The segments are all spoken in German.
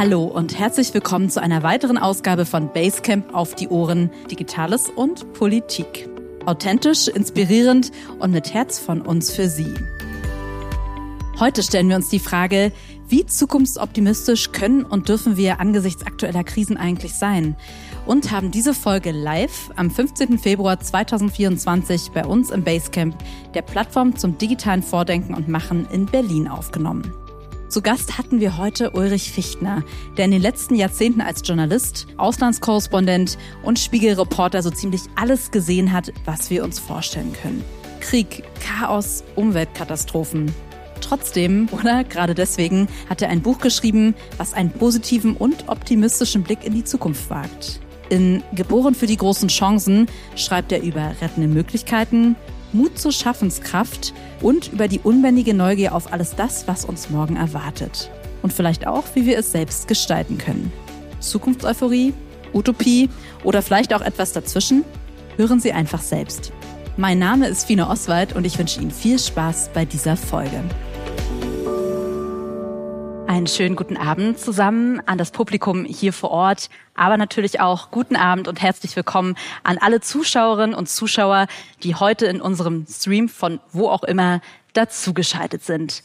Hallo und herzlich willkommen zu einer weiteren Ausgabe von Basecamp auf die Ohren Digitales und Politik. Authentisch, inspirierend und mit Herz von uns für Sie. Heute stellen wir uns die Frage, wie zukunftsoptimistisch können und dürfen wir angesichts aktueller Krisen eigentlich sein? Und haben diese Folge live am 15. Februar 2024 bei uns im Basecamp, der Plattform zum digitalen Vordenken und Machen in Berlin aufgenommen. Zu Gast hatten wir heute Ulrich Fichtner, der in den letzten Jahrzehnten als Journalist, Auslandskorrespondent und Spiegelreporter so ziemlich alles gesehen hat, was wir uns vorstellen können. Krieg, Chaos, Umweltkatastrophen. Trotzdem, oder gerade deswegen, hat er ein Buch geschrieben, was einen positiven und optimistischen Blick in die Zukunft wagt. In Geboren für die großen Chancen schreibt er über rettende Möglichkeiten, Mut zur Schaffenskraft und über die unbändige Neugier auf alles das, was uns morgen erwartet. Und vielleicht auch, wie wir es selbst gestalten können. Zukunftseuphorie, Utopie oder vielleicht auch etwas dazwischen? Hören Sie einfach selbst. Mein Name ist Fine Oswald und ich wünsche Ihnen viel Spaß bei dieser Folge. Einen schönen guten Abend zusammen an das Publikum hier vor Ort, aber natürlich auch guten Abend und herzlich willkommen an alle Zuschauerinnen und Zuschauer, die heute in unserem Stream von wo auch immer dazugeschaltet sind.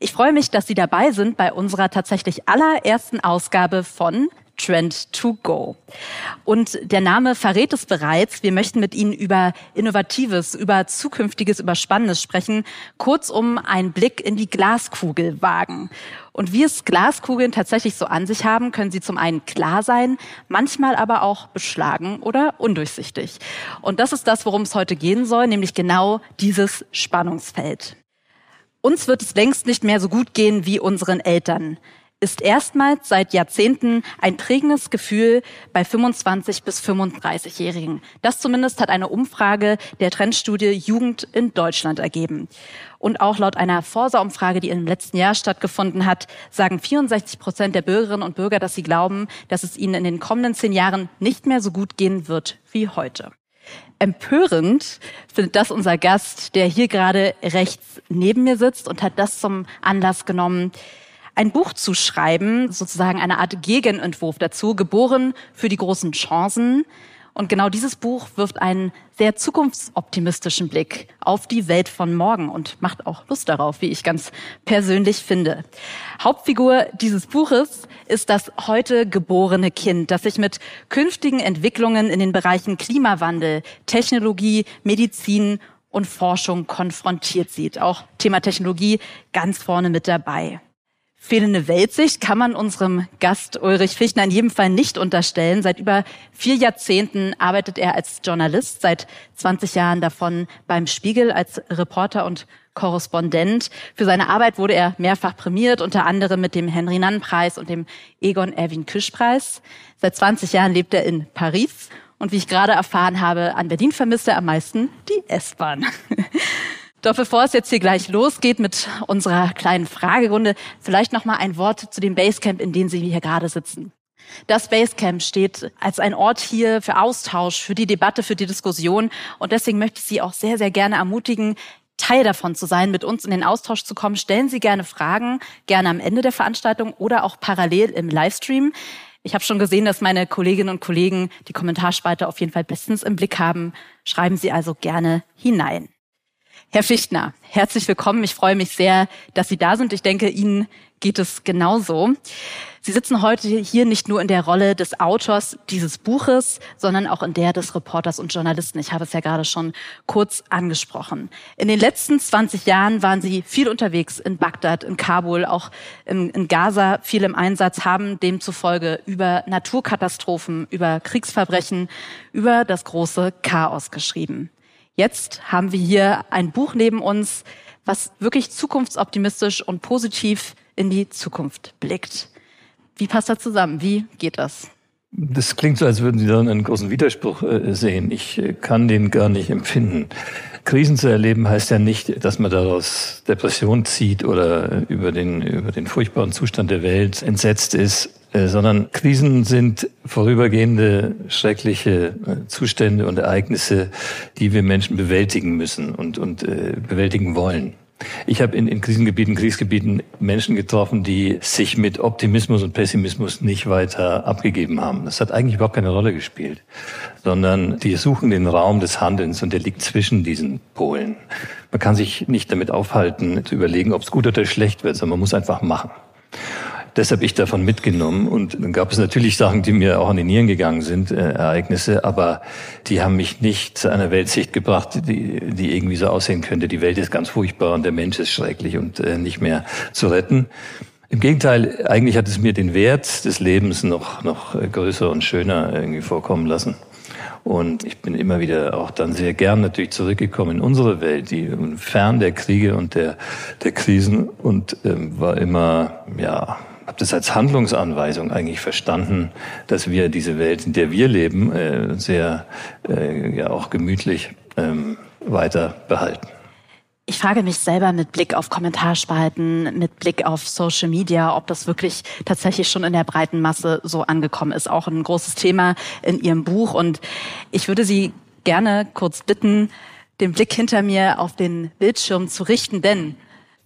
Ich freue mich, dass Sie dabei sind bei unserer tatsächlich allerersten Ausgabe von Trend to Go. Und der Name verrät es bereits. Wir möchten mit Ihnen über Innovatives, über Zukünftiges, über Spannendes sprechen. Kurzum einen Blick in die Glaskugel wagen. Und wie es Glaskugeln tatsächlich so an sich haben, können sie zum einen klar sein, manchmal aber auch beschlagen oder undurchsichtig. Und das ist das, worum es heute gehen soll, nämlich genau dieses Spannungsfeld. Uns wird es längst nicht mehr so gut gehen wie unseren Eltern ist erstmals seit Jahrzehnten ein prägendes Gefühl bei 25 bis 35-Jährigen. Das zumindest hat eine Umfrage der Trendstudie Jugend in Deutschland ergeben. Und auch laut einer Forsa-Umfrage, die im letzten Jahr stattgefunden hat, sagen 64 Prozent der Bürgerinnen und Bürger, dass sie glauben, dass es ihnen in den kommenden zehn Jahren nicht mehr so gut gehen wird wie heute. Empörend findet das unser Gast, der hier gerade rechts neben mir sitzt und hat das zum Anlass genommen, ein Buch zu schreiben, sozusagen eine Art Gegenentwurf dazu, geboren für die großen Chancen. Und genau dieses Buch wirft einen sehr zukunftsoptimistischen Blick auf die Welt von morgen und macht auch Lust darauf, wie ich ganz persönlich finde. Hauptfigur dieses Buches ist das heute geborene Kind, das sich mit künftigen Entwicklungen in den Bereichen Klimawandel, Technologie, Medizin und Forschung konfrontiert sieht. Auch Thema Technologie ganz vorne mit dabei. Fehlende Weltsicht kann man unserem Gast Ulrich Fichtner in jedem Fall nicht unterstellen. Seit über vier Jahrzehnten arbeitet er als Journalist, seit 20 Jahren davon beim Spiegel als Reporter und Korrespondent. Für seine Arbeit wurde er mehrfach prämiert, unter anderem mit dem Henry-Nann-Preis und dem Egon Erwin Küsch-Preis. Seit 20 Jahren lebt er in Paris und wie ich gerade erfahren habe, an Berlin vermisst er am meisten die S-Bahn. Doch bevor es jetzt hier gleich losgeht mit unserer kleinen Fragerunde, vielleicht noch mal ein Wort zu dem Basecamp, in dem Sie hier gerade sitzen. Das Basecamp steht als ein Ort hier für Austausch, für die Debatte, für die Diskussion. Und deswegen möchte ich Sie auch sehr, sehr gerne ermutigen, Teil davon zu sein, mit uns in den Austausch zu kommen. Stellen Sie gerne Fragen, gerne am Ende der Veranstaltung oder auch parallel im Livestream. Ich habe schon gesehen, dass meine Kolleginnen und Kollegen die Kommentarspalte auf jeden Fall bestens im Blick haben. Schreiben Sie also gerne hinein. Herr Fichtner, herzlich willkommen. Ich freue mich sehr, dass Sie da sind. Ich denke, Ihnen geht es genauso. Sie sitzen heute hier nicht nur in der Rolle des Autors dieses Buches, sondern auch in der des Reporters und Journalisten. Ich habe es ja gerade schon kurz angesprochen. In den letzten 20 Jahren waren Sie viel unterwegs in Bagdad, in Kabul, auch in, in Gaza viel im Einsatz, haben demzufolge über Naturkatastrophen, über Kriegsverbrechen, über das große Chaos geschrieben. Jetzt haben wir hier ein Buch neben uns, was wirklich zukunftsoptimistisch und positiv in die Zukunft blickt. Wie passt das zusammen? Wie geht das? Das klingt so, als würden Sie darin einen großen Widerspruch äh, sehen. Ich äh, kann den gar nicht empfinden. Krisen zu erleben heißt ja nicht, dass man daraus Depression zieht oder über den, über den furchtbaren Zustand der Welt entsetzt ist. Äh, sondern Krisen sind vorübergehende schreckliche äh, Zustände und Ereignisse, die wir Menschen bewältigen müssen und, und äh, bewältigen wollen. Ich habe in, in Krisengebieten, Kriegsgebieten Menschen getroffen, die sich mit Optimismus und Pessimismus nicht weiter abgegeben haben. Das hat eigentlich überhaupt keine Rolle gespielt, sondern die suchen den Raum des Handelns und der liegt zwischen diesen Polen. Man kann sich nicht damit aufhalten, zu überlegen, ob es gut oder schlecht wird, sondern man muss einfach machen. Das habe ich davon mitgenommen. Und dann gab es natürlich Sachen, die mir auch an die Nieren gegangen sind, äh, Ereignisse, aber die haben mich nicht zu einer Weltsicht gebracht, die, die irgendwie so aussehen könnte. Die Welt ist ganz furchtbar und der Mensch ist schrecklich und äh, nicht mehr zu retten. Im Gegenteil, eigentlich hat es mir den Wert des Lebens noch, noch größer und schöner irgendwie vorkommen lassen. Und ich bin immer wieder auch dann sehr gern natürlich zurückgekommen in unsere Welt, die fern der Kriege und der, der Krisen und ähm, war immer, ja, habe das als Handlungsanweisung eigentlich verstanden, dass wir diese Welt, in der wir leben, äh, sehr äh, ja auch gemütlich ähm, weiter behalten. Ich frage mich selber mit Blick auf Kommentarspalten, mit Blick auf Social Media, ob das wirklich tatsächlich schon in der breiten Masse so angekommen ist. Auch ein großes Thema in Ihrem Buch. Und ich würde Sie gerne kurz bitten, den Blick hinter mir auf den Bildschirm zu richten, denn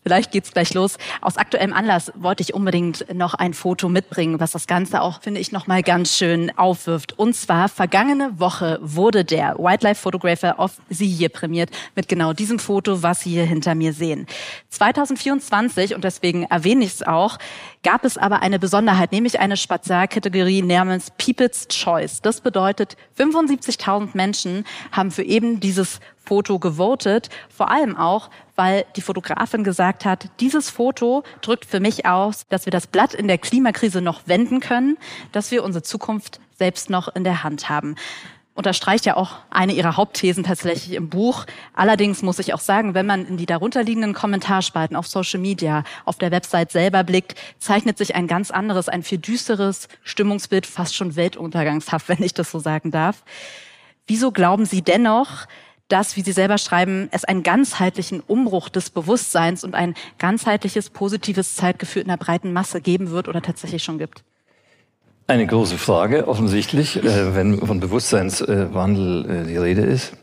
Vielleicht geht's gleich los. Aus aktuellem Anlass wollte ich unbedingt noch ein Foto mitbringen, was das Ganze auch, finde ich, nochmal ganz schön aufwirft. Und zwar, vergangene Woche wurde der Wildlife Photographer of the Year prämiert mit genau diesem Foto, was Sie hier hinter mir sehen. 2024, und deswegen erwähne ich es auch, gab es aber eine Besonderheit, nämlich eine Spezialkategorie namens People's Choice. Das bedeutet, 75.000 Menschen haben für eben dieses Foto gewotet, vor allem auch, weil die Fotografin gesagt hat, dieses Foto drückt für mich aus, dass wir das Blatt in der Klimakrise noch wenden können, dass wir unsere Zukunft selbst noch in der Hand haben unterstreicht ja auch eine ihrer Hauptthesen tatsächlich im Buch. Allerdings muss ich auch sagen, wenn man in die darunterliegenden Kommentarspalten auf Social Media, auf der Website selber blickt, zeichnet sich ein ganz anderes, ein viel düsteres Stimmungsbild, fast schon weltuntergangshaft, wenn ich das so sagen darf. Wieso glauben Sie dennoch, dass, wie Sie selber schreiben, es einen ganzheitlichen Umbruch des Bewusstseins und ein ganzheitliches positives Zeitgefühl in der breiten Masse geben wird oder tatsächlich schon gibt? Eine große Frage, offensichtlich, äh, wenn von Bewusstseinswandel äh, die Rede ist.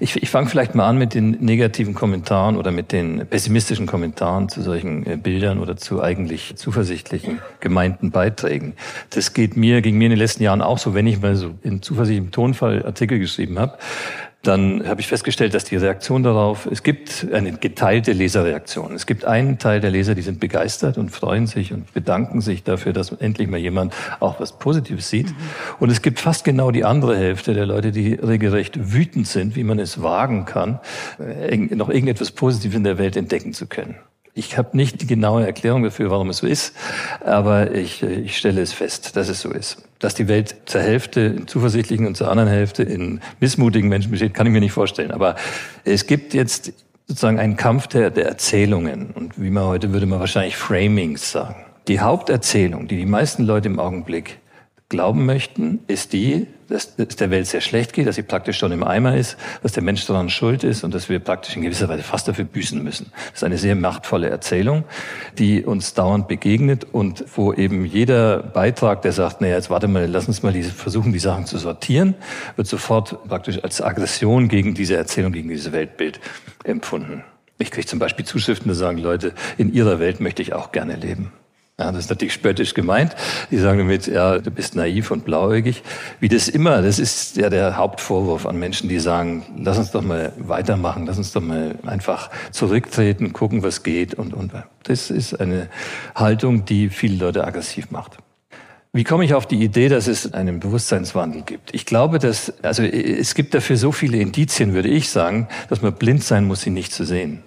Ich, ich fange vielleicht mal an mit den negativen Kommentaren oder mit den pessimistischen Kommentaren zu solchen äh, Bildern oder zu eigentlich zuversichtlichen gemeinten Beiträgen. Das geht mir, ging mir in den letzten Jahren auch so, wenn ich mal so in zuversichtlichem Tonfall Artikel geschrieben habe, dann habe ich festgestellt, dass die Reaktion darauf, es gibt eine geteilte Leserreaktion. Es gibt einen Teil der Leser, die sind begeistert und freuen sich und bedanken sich dafür, dass endlich mal jemand auch was Positives sieht. Mhm. Und es gibt fast genau die andere Hälfte der Leute, die regelrecht wütend sind, wie man es wagen kann, äh, noch irgendetwas Positives in der Welt entdecken zu können. Ich habe nicht die genaue Erklärung dafür, warum es so ist, aber ich, ich stelle es fest, dass es so ist. Dass die Welt zur Hälfte in zuversichtlichen und zur anderen Hälfte in missmutigen Menschen besteht, kann ich mir nicht vorstellen. Aber es gibt jetzt sozusagen einen Kampf der, der Erzählungen und wie man heute würde man wahrscheinlich Framings sagen. Die Haupterzählung, die die meisten Leute im Augenblick glauben möchten, ist die, dass es der Welt sehr schlecht geht, dass sie praktisch schon im Eimer ist, dass der Mensch daran schuld ist und dass wir praktisch in gewisser Weise fast dafür büßen müssen. Das ist eine sehr machtvolle Erzählung, die uns dauernd begegnet und wo eben jeder Beitrag, der sagt, naja, jetzt warte mal, lass uns mal diese, versuchen, die Sachen zu sortieren, wird sofort praktisch als Aggression gegen diese Erzählung, gegen dieses Weltbild empfunden. Ich kriege zum Beispiel Zuschriften, da sagen Leute, in ihrer Welt möchte ich auch gerne leben. Ja, das ist natürlich spöttisch gemeint. Die sagen damit, ja, du bist naiv und blauäugig. Wie das immer, das ist ja der Hauptvorwurf an Menschen, die sagen, lass uns doch mal weitermachen, lass uns doch mal einfach zurücktreten, gucken, was geht und, und. Das ist eine Haltung, die viele Leute aggressiv macht. Wie komme ich auf die Idee, dass es einen Bewusstseinswandel gibt? Ich glaube, dass, also es gibt dafür so viele Indizien, würde ich sagen, dass man blind sein muss, sie nicht zu sehen.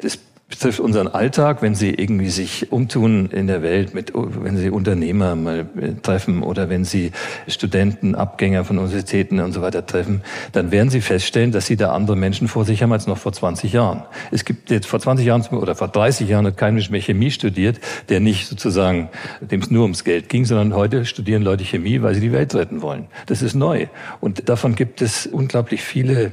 Das betrifft unseren Alltag, wenn Sie irgendwie sich umtun in der Welt, mit, wenn Sie Unternehmer mal äh, treffen oder wenn Sie Studenten, Abgänger von Universitäten und so weiter treffen, dann werden Sie feststellen, dass Sie da andere Menschen vor sich haben als noch vor 20 Jahren. Es gibt jetzt vor 20 Jahren oder vor 30 Jahren hat kein Mensch mehr Chemie studiert, der nicht sozusagen, dem es nur ums Geld ging, sondern heute studieren Leute Chemie, weil sie die Welt retten wollen. Das ist neu. Und davon gibt es unglaublich viele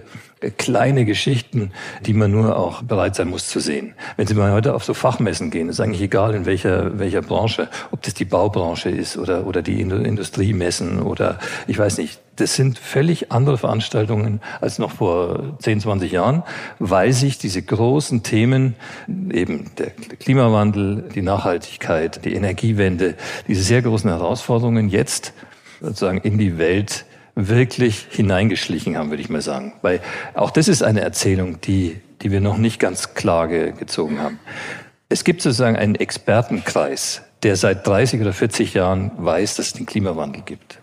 kleine Geschichten, die man nur auch bereit sein muss zu sehen. Wenn Sie mal heute auf so Fachmessen gehen, ist eigentlich egal in welcher, welcher Branche, ob das die Baubranche ist oder, oder die Industriemessen oder ich weiß nicht, Das sind völlig andere Veranstaltungen als noch vor 10, 20 Jahren, weil sich diese großen Themen, eben der Klimawandel, die Nachhaltigkeit, die Energiewende, diese sehr großen Herausforderungen jetzt sozusagen in die Welt wirklich hineingeschlichen haben, würde ich mal sagen. Weil auch das ist eine Erzählung, die, die wir noch nicht ganz klar gezogen haben. Es gibt sozusagen einen Expertenkreis, der seit 30 oder 40 Jahren weiß, dass es den Klimawandel gibt.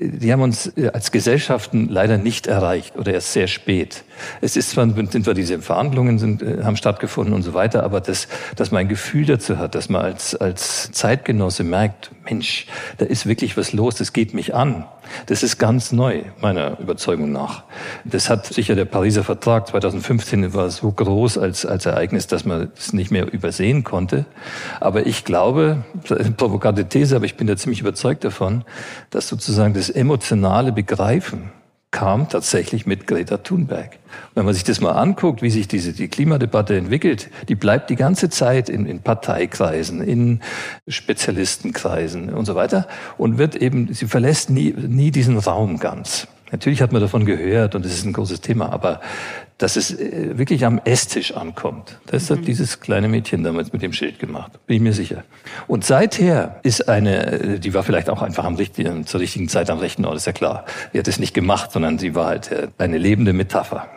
Die haben uns äh, als Gesellschaften leider nicht erreicht oder erst sehr spät. Es ist zwar, sind zwar diese Verhandlungen sind, äh, haben stattgefunden und so weiter, aber das, dass man ein Gefühl dazu hat, dass man als, als Zeitgenosse merkt, Mensch, da ist wirklich was los, das geht mich an. Das ist ganz neu, meiner Überzeugung nach. Das hat sicher der Pariser Vertrag 2015 war so groß als, als Ereignis, dass man es nicht mehr übersehen konnte. Aber ich glaube, provokante These, aber ich bin da ziemlich überzeugt davon, dass sozusagen das emotionale Begreifen kam tatsächlich mit Greta Thunberg. wenn man sich das mal anguckt, wie sich diese die Klimadebatte entwickelt, die bleibt die ganze Zeit in, in Parteikreisen, in Spezialistenkreisen und so weiter und wird eben, sie verlässt nie, nie diesen Raum ganz. Natürlich hat man davon gehört und es ist ein großes Thema, aber dass es äh, wirklich am Esstisch ankommt. Das hat mhm. dieses kleine Mädchen damals mit dem Schild gemacht, bin ich mir sicher. Und seither ist eine, äh, die war vielleicht auch einfach am richtigen, zur richtigen Zeit am rechten Ort, ist ja klar. Sie hat es nicht gemacht, sondern sie war halt äh, eine lebende Metapher.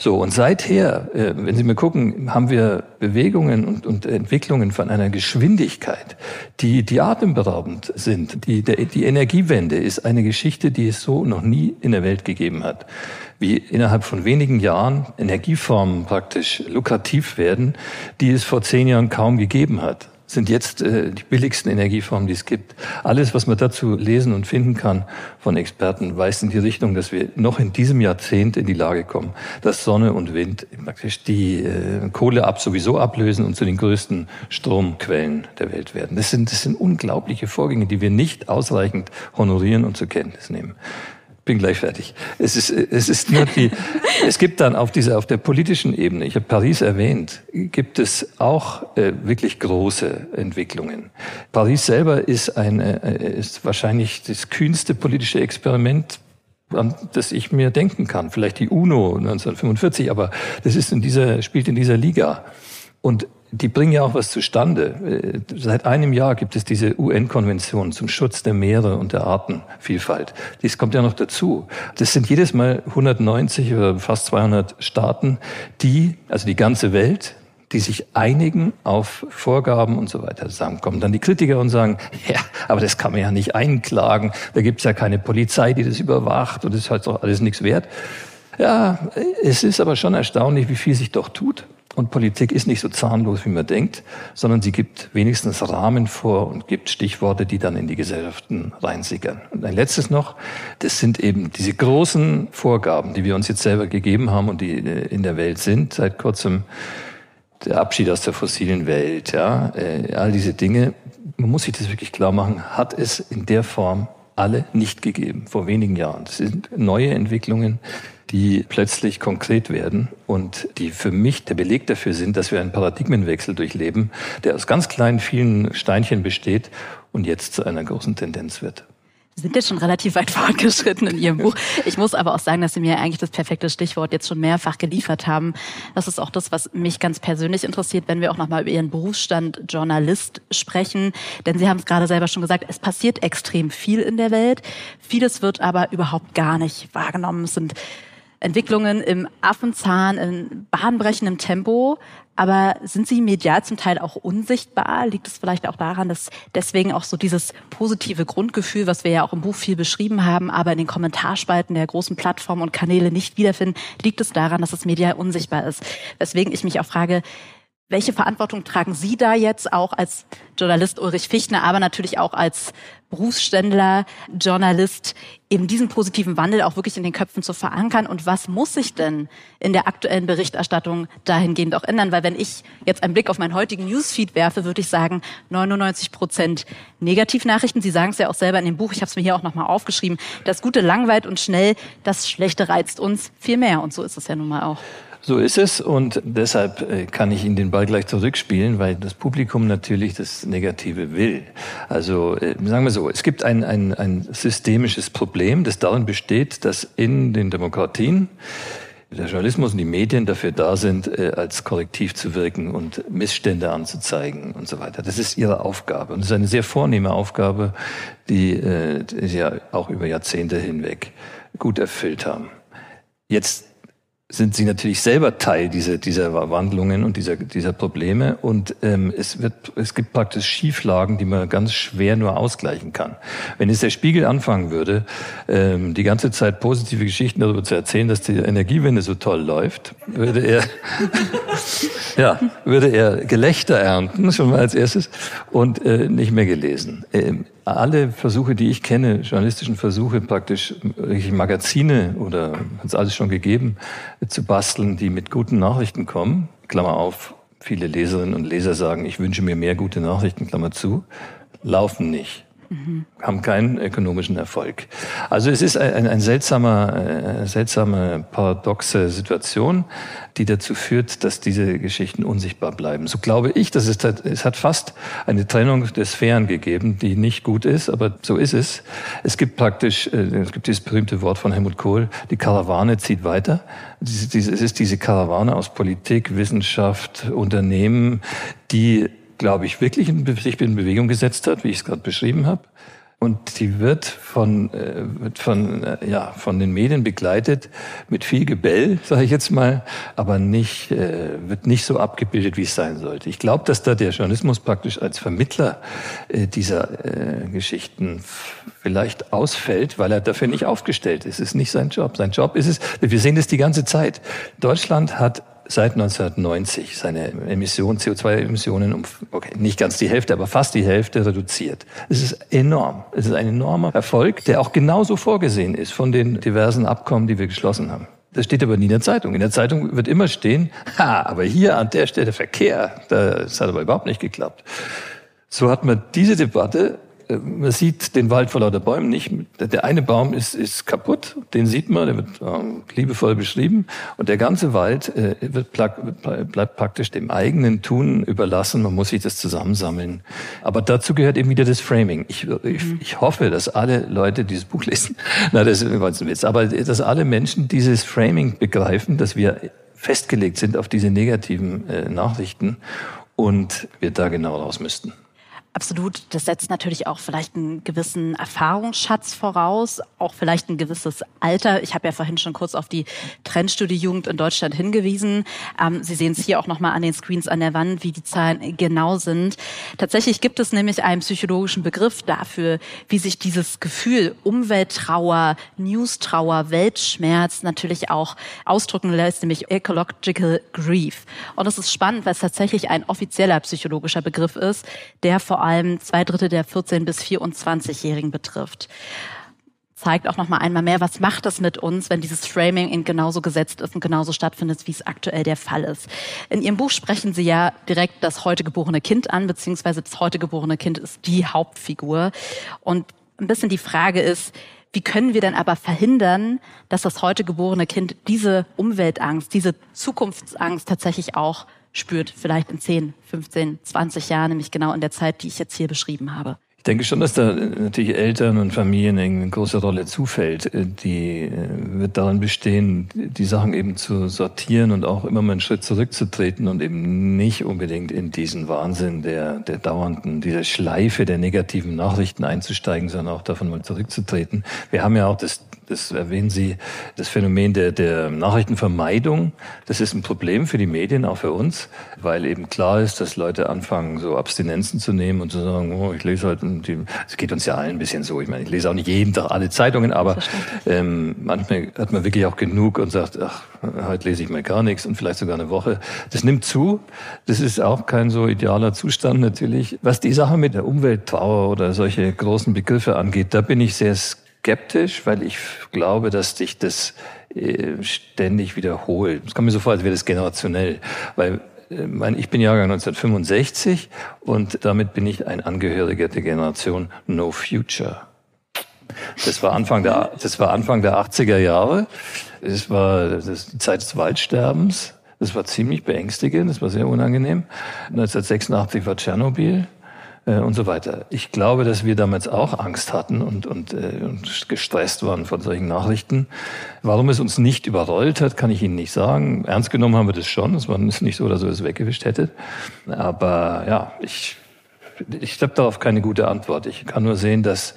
So, und seither, wenn Sie mir gucken, haben wir Bewegungen und, und Entwicklungen von einer Geschwindigkeit, die, die atemberaubend sind. Die, der, die Energiewende ist eine Geschichte, die es so noch nie in der Welt gegeben hat wie innerhalb von wenigen Jahren Energieformen praktisch lukrativ werden, die es vor zehn Jahren kaum gegeben hat sind jetzt äh, die billigsten Energieformen, die es gibt. Alles, was man dazu lesen und finden kann von Experten, weist in die Richtung, dass wir noch in diesem Jahrzehnt in die Lage kommen, dass Sonne und Wind praktisch die äh, Kohle ab sowieso ablösen und zu den größten Stromquellen der Welt werden. Das sind, das sind unglaubliche Vorgänge, die wir nicht ausreichend honorieren und zur Kenntnis nehmen bin gleich fertig. Es ist, es ist nur die, es gibt dann auf dieser, auf der politischen Ebene, ich habe Paris erwähnt, gibt es auch äh, wirklich große Entwicklungen. Paris selber ist ein, äh, ist wahrscheinlich das kühnste politische Experiment, an das ich mir denken kann. Vielleicht die UNO 1945, aber das ist in dieser, spielt in dieser Liga. Und die bringen ja auch was zustande. Äh, seit einem Jahr gibt es diese UN-Konvention zum Schutz der Meere und der Artenvielfalt. Dies kommt ja noch dazu. Das sind jedes Mal 190 oder fast 200 Staaten, die, also die ganze Welt, die sich einigen auf Vorgaben und so weiter. Sagen, kommen dann die Kritiker und sagen, ja, aber das kann man ja nicht einklagen. Da gibt's ja keine Polizei, die das überwacht und das ist halt doch alles nichts wert. Ja, es ist aber schon erstaunlich, wie viel sich doch tut. Und Politik ist nicht so zahnlos, wie man denkt, sondern sie gibt wenigstens Rahmen vor und gibt Stichworte, die dann in die Gesellschaften reinsickern. Und ein letztes noch, das sind eben diese großen Vorgaben, die wir uns jetzt selber gegeben haben und die in der Welt sind, seit kurzem der Abschied aus der fossilen Welt, ja, äh, all diese Dinge. Man muss sich das wirklich klar machen, hat es in der Form alle nicht gegeben, vor wenigen Jahren. Das sind neue Entwicklungen, die plötzlich konkret werden und die für mich der Beleg dafür sind, dass wir einen Paradigmenwechsel durchleben, der aus ganz kleinen, vielen Steinchen besteht und jetzt zu einer großen Tendenz wird. Sie sind jetzt schon relativ weit fortgeschritten in Ihrem Buch. Ich muss aber auch sagen, dass Sie mir eigentlich das perfekte Stichwort jetzt schon mehrfach geliefert haben. Das ist auch das, was mich ganz persönlich interessiert, wenn wir auch nochmal über Ihren Berufsstand Journalist sprechen. Denn Sie haben es gerade selber schon gesagt, es passiert extrem viel in der Welt. Vieles wird aber überhaupt gar nicht wahrgenommen. Es sind Entwicklungen im Affenzahn, in bahnbrechendem Tempo. Aber sind sie medial zum Teil auch unsichtbar? Liegt es vielleicht auch daran, dass deswegen auch so dieses positive Grundgefühl, was wir ja auch im Buch viel beschrieben haben, aber in den Kommentarspalten der großen Plattformen und Kanäle nicht wiederfinden, liegt es daran, dass es medial unsichtbar ist? Weswegen ich mich auch frage, welche Verantwortung tragen Sie da jetzt auch als Journalist Ulrich Fichtner, aber natürlich auch als Berufsständler, Journalist, eben diesen positiven Wandel auch wirklich in den Köpfen zu verankern? Und was muss sich denn in der aktuellen Berichterstattung dahingehend auch ändern? Weil wenn ich jetzt einen Blick auf meinen heutigen Newsfeed werfe, würde ich sagen, 99 Prozent Negativnachrichten. Sie sagen es ja auch selber in dem Buch, ich habe es mir hier auch nochmal aufgeschrieben, das Gute langweilt und schnell, das Schlechte reizt uns viel mehr. Und so ist es ja nun mal auch. So ist es und deshalb äh, kann ich Ihnen den Ball gleich zurückspielen, weil das Publikum natürlich das Negative will. Also äh, sagen wir so, es gibt ein, ein, ein systemisches Problem, das darin besteht, dass in den Demokratien der Journalismus und die Medien dafür da sind, äh, als Korrektiv zu wirken und Missstände anzuzeigen und so weiter. Das ist ihre Aufgabe. Und das ist eine sehr vornehme Aufgabe, die sie ja auch über Jahrzehnte hinweg gut erfüllt haben. Jetzt sind sie natürlich selber Teil dieser, dieser Wandlungen und dieser, dieser Probleme. Und ähm, es, wird, es gibt praktisch Schieflagen, die man ganz schwer nur ausgleichen kann. Wenn jetzt der Spiegel anfangen würde, ähm, die ganze Zeit positive Geschichten darüber zu erzählen, dass die Energiewende so toll läuft, würde er, ja, würde er Gelächter ernten, schon mal als erstes, und äh, nicht mehr gelesen. Ähm, alle Versuche, die ich kenne, journalistischen Versuche, praktisch Magazine oder hat es alles schon gegeben, zu basteln, die mit guten Nachrichten kommen. Klammer auf, viele Leserinnen und Leser sagen, ich wünsche mir mehr gute Nachrichten, Klammer zu, laufen nicht mhm. haben keinen ökonomischen Erfolg. Also es ist ein, ein seltsamer, äh, seltsame, paradoxe Situation, die dazu führt, dass diese Geschichten unsichtbar bleiben. So glaube ich, dass es, es hat fast eine Trennung der Sphären gegeben, die nicht gut ist, aber so ist es. Es gibt praktisch, äh, es gibt dieses berühmte Wort von Helmut Kohl, die Karawane zieht weiter. Es ist diese Karawane aus Politik, Wissenschaft, Unternehmen, die glaube ich, wirklich in, sich in Bewegung gesetzt hat, wie ich es gerade beschrieben habe. Und die wird von, äh, wird von, äh, ja, von den Medien begleitet mit viel Gebell, sage ich jetzt mal, aber nicht, äh, wird nicht so abgebildet, wie es sein sollte. Ich glaube, dass da der Journalismus praktisch als Vermittler dieser Geschichten vielleicht ausfällt, weil er dafür nicht aufgestellt ist. Es ist nicht sein Job. Sein Job ist es, wir sehen das die ganze Zeit. Deutschland hat seit 1990 seine Emissionen, CO2-Emissionen um, okay, nicht ganz die Hälfte, aber fast die Hälfte reduziert. Es ist enorm. Es ist ein enormer Erfolg, der auch genauso vorgesehen ist von den diversen Abkommen, die wir geschlossen haben. Das steht aber nie in der Zeitung. In der Zeitung wird immer stehen, ha, aber hier an der Stelle Verkehr, das hat aber überhaupt nicht geklappt. So hat man diese Debatte man sieht den Wald vor lauter Bäumen nicht. Der eine Baum ist, ist kaputt, den sieht man, der wird ähm, liebevoll beschrieben. Und der ganze Wald äh, wird, bleibt praktisch dem eigenen Tun überlassen. Man muss sich das zusammensammeln. Aber dazu gehört eben wieder das Framing. Ich, ich, mhm. ich hoffe, dass alle Leute dieses Buch lesen. Na, das ist ein Witz. Aber dass alle Menschen dieses Framing begreifen, dass wir festgelegt sind auf diese negativen äh, Nachrichten und wir da genau raus müssten. Absolut. Das setzt natürlich auch vielleicht einen gewissen Erfahrungsschatz voraus, auch vielleicht ein gewisses Alter. Ich habe ja vorhin schon kurz auf die Trendstudie Jugend in Deutschland hingewiesen. Ähm, Sie sehen es hier auch nochmal an den Screens an der Wand, wie die Zahlen genau sind. Tatsächlich gibt es nämlich einen psychologischen Begriff dafür, wie sich dieses Gefühl Umwelttrauer, Newstrauer, Weltschmerz natürlich auch ausdrücken lässt, nämlich Ecological Grief. Und das ist spannend, weil es tatsächlich ein offizieller psychologischer Begriff ist, der vor allem zwei Drittel der 14- bis 24-Jährigen betrifft zeigt auch noch mal einmal mehr, was macht das mit uns, wenn dieses Framing in genauso gesetzt ist und genauso stattfindet, wie es aktuell der Fall ist. In Ihrem Buch sprechen Sie ja direkt das heute geborene Kind an, beziehungsweise das heute geborene Kind ist die Hauptfigur. Und ein bisschen die Frage ist, wie können wir denn aber verhindern, dass das heute geborene Kind diese Umweltangst, diese Zukunftsangst tatsächlich auch spürt, vielleicht in 10, 15, 20 Jahren, nämlich genau in der Zeit, die ich jetzt hier beschrieben habe. Ich denke schon, dass da natürlich Eltern und Familien eine große Rolle zufällt. Die äh, wird darin bestehen, die Sachen eben zu sortieren und auch immer mal einen Schritt zurückzutreten und eben nicht unbedingt in diesen Wahnsinn der, der dauernden, dieser Schleife der negativen Nachrichten einzusteigen, sondern auch davon mal zurückzutreten. Wir haben ja auch das das erwähnen Sie, das Phänomen der, der Nachrichtenvermeidung. Das ist ein Problem für die Medien, auch für uns, weil eben klar ist, dass Leute anfangen, so Abstinenzen zu nehmen und zu sagen, oh, ich lese halt, es geht uns ja allen ein bisschen so. Ich meine, ich lese auch nicht jeden Tag alle Zeitungen, aber ähm, manchmal hat man wirklich auch genug und sagt, ach, heute lese ich mal gar nichts und vielleicht sogar eine Woche. Das nimmt zu. Das ist auch kein so idealer Zustand natürlich. Was die Sache mit der Umwelttrauer oder solche großen Begriffe angeht, da bin ich sehr skeptisch, weil ich glaube, dass sich das äh, ständig wiederholt. Es kommt mir so vor, als wäre das generationell, weil äh, ich bin Jahrgang 1965 und damit bin ich ein Angehöriger der Generation No Future. Das war Anfang der, das war Anfang der 80er Jahre. Es war die Zeit des Waldsterbens. Das war ziemlich beängstigend, das war sehr unangenehm. 1986 war Tschernobyl. Äh, und so weiter. Ich glaube, dass wir damals auch Angst hatten und, und, äh, und gestresst waren von solchen Nachrichten. Warum es uns nicht überrollt hat, kann ich Ihnen nicht sagen. Ernst genommen haben wir das schon. Es war nicht so, dass wir es weggewischt hätten. Aber ja, ich, ich habe darauf keine gute Antwort. Ich kann nur sehen, dass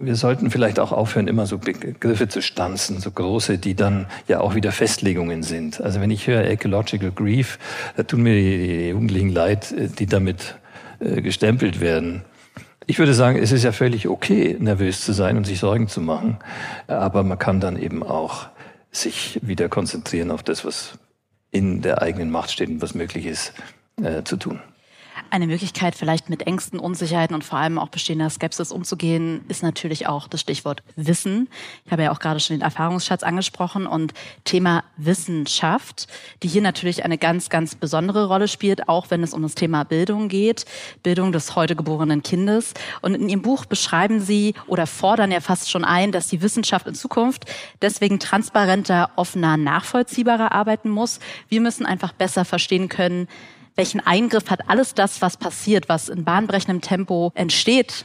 wir sollten vielleicht auch aufhören, immer so Begriffe zu stanzen, so große, die dann ja auch wieder Festlegungen sind. Also wenn ich höre Ecological Grief, da tun mir die Jugendlichen leid, die damit äh, gestempelt werden. Ich würde sagen, es ist ja völlig okay, nervös zu sein und sich Sorgen zu machen. Aber man kann dann eben auch sich wieder konzentrieren auf das, was in der eigenen Macht steht und was möglich ist äh, zu tun. Eine Möglichkeit, vielleicht mit Ängsten, Unsicherheiten und vor allem auch bestehender Skepsis umzugehen, ist natürlich auch das Stichwort Wissen. Ich habe ja auch gerade schon den Erfahrungsschatz angesprochen und Thema Wissenschaft, die hier natürlich eine ganz, ganz besondere Rolle spielt, auch wenn es um das Thema Bildung geht, Bildung des heute geborenen Kindes. Und in Ihrem Buch beschreiben Sie oder fordern ja fast schon ein, dass die Wissenschaft in Zukunft deswegen transparenter, offener, nachvollziehbarer arbeiten muss. Wir müssen einfach besser verstehen können, welchen Eingriff hat alles das, was passiert, was in bahnbrechendem Tempo entsteht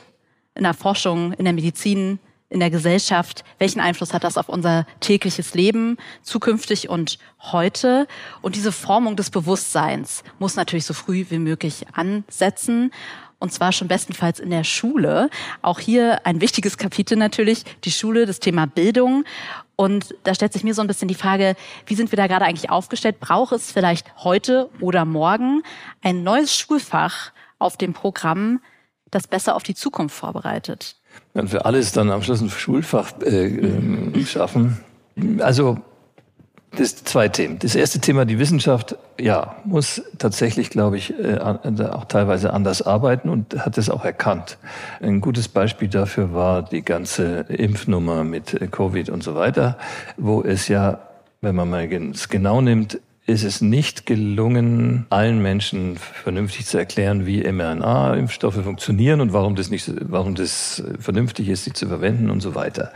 in der Forschung, in der Medizin, in der Gesellschaft, welchen Einfluss hat das auf unser tägliches Leben, zukünftig und heute? Und diese Formung des Bewusstseins muss natürlich so früh wie möglich ansetzen. Und zwar schon bestenfalls in der Schule. Auch hier ein wichtiges Kapitel natürlich, die Schule, das Thema Bildung. Und da stellt sich mir so ein bisschen die Frage, wie sind wir da gerade eigentlich aufgestellt? Braucht es vielleicht heute oder morgen ein neues Schulfach auf dem Programm, das besser auf die Zukunft vorbereitet? Wenn wir alles dann am Schluss ein Schulfach äh, äh, schaffen. Also das zwei Themen. Das erste Thema, die Wissenschaft, ja, muss tatsächlich, glaube ich, äh, auch teilweise anders arbeiten und hat es auch erkannt. Ein gutes Beispiel dafür war die ganze Impfnummer mit äh, Covid und so weiter, wo es ja, wenn man mal es genau nimmt, ist es nicht gelungen, allen Menschen vernünftig zu erklären, wie mRNA-Impfstoffe funktionieren und warum das nicht, warum das vernünftig ist, sie zu verwenden und so weiter.